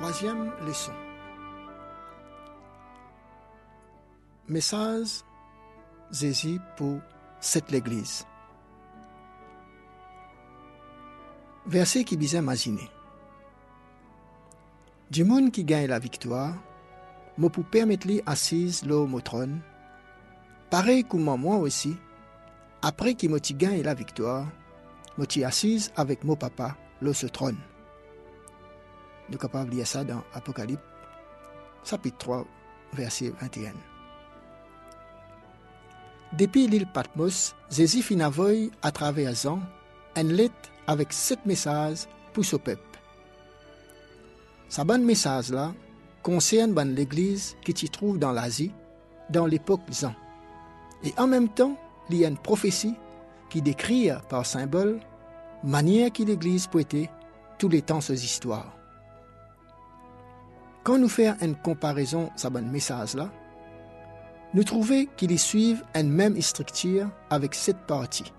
Troisième leçon. Message Zézi pour cette l'église. Verset qui disait imaginer. Du monde qui gagne la victoire, me pour permettre lui assise là au trône, pareil comme moi aussi, après qu'il me gagne la victoire, me assise avec mon papa là ce trône. Nous sommes capables de lire ça dans Apocalypse, chapitre 3, verset 21. Depuis l'île Patmos, Jésus fit à travers Jean une lettre avec sept messages pour ce peuple. Ce bon message là concerne l'église qui s'y trouve dans l'Asie dans l'époque Jean. Et en même temps, il y a une prophétie qui décrit par symbole manière que l'église être tous les temps ces histoires. Quand nous faisons une comparaison sur ce message-là, nous trouvons qu'ils suivent une même structure avec cette partie.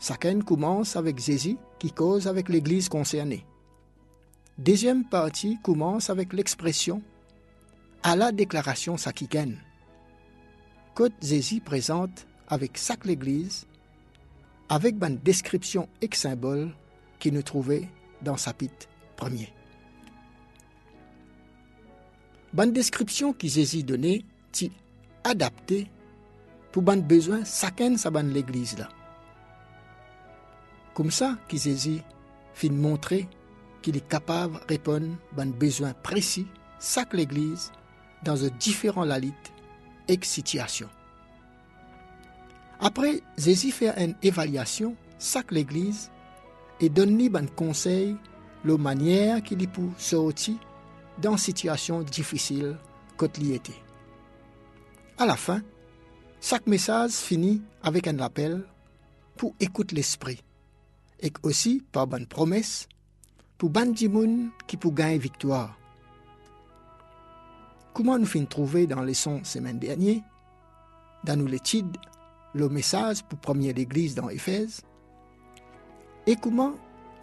Chacun commence avec Jésus qui cause avec l'Église concernée. Deuxième partie commence avec l'expression à la déclaration sakiken. Côte Jésus présente avec sac l'Église, avec une description et symbole qui nous trouvait dans chapitre 1er. Ban description qui Jésus donnée, ti adaptée pour ban besoin chacun sa l'église là. Comme ça, qui Jésus fin montrer qu'il est capable de répondre ban besoin précis chaque l'église dans un différent et situation. Après, Jésus fait une évaluation chaque l'église et donne ban conseil la manière qu'il est pour sortir dans situation difficile il était. À la fin, chaque message finit avec un appel pour écouter l'esprit et aussi par une promesse pour ban qui pour gagner victoire. Comment nous finissons trouver dans les sons semaine dernière, dans nos l'étude, le message pour première l'église dans Éphèse, et comment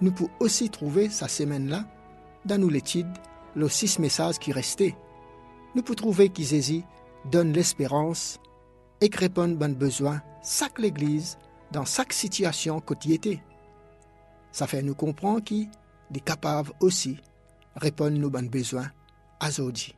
nous pouvons aussi trouver sa semaine-là dans nos l'étude, les six messages qui restaient. Nous pouvons trouver qu'Isésie donne l'espérance et répond bon besoin chaque l'Église dans chaque situation quotidienne. Ça fait nous comprendre qu'il est capable aussi de répondre nos bons besoins à aujourd'hui.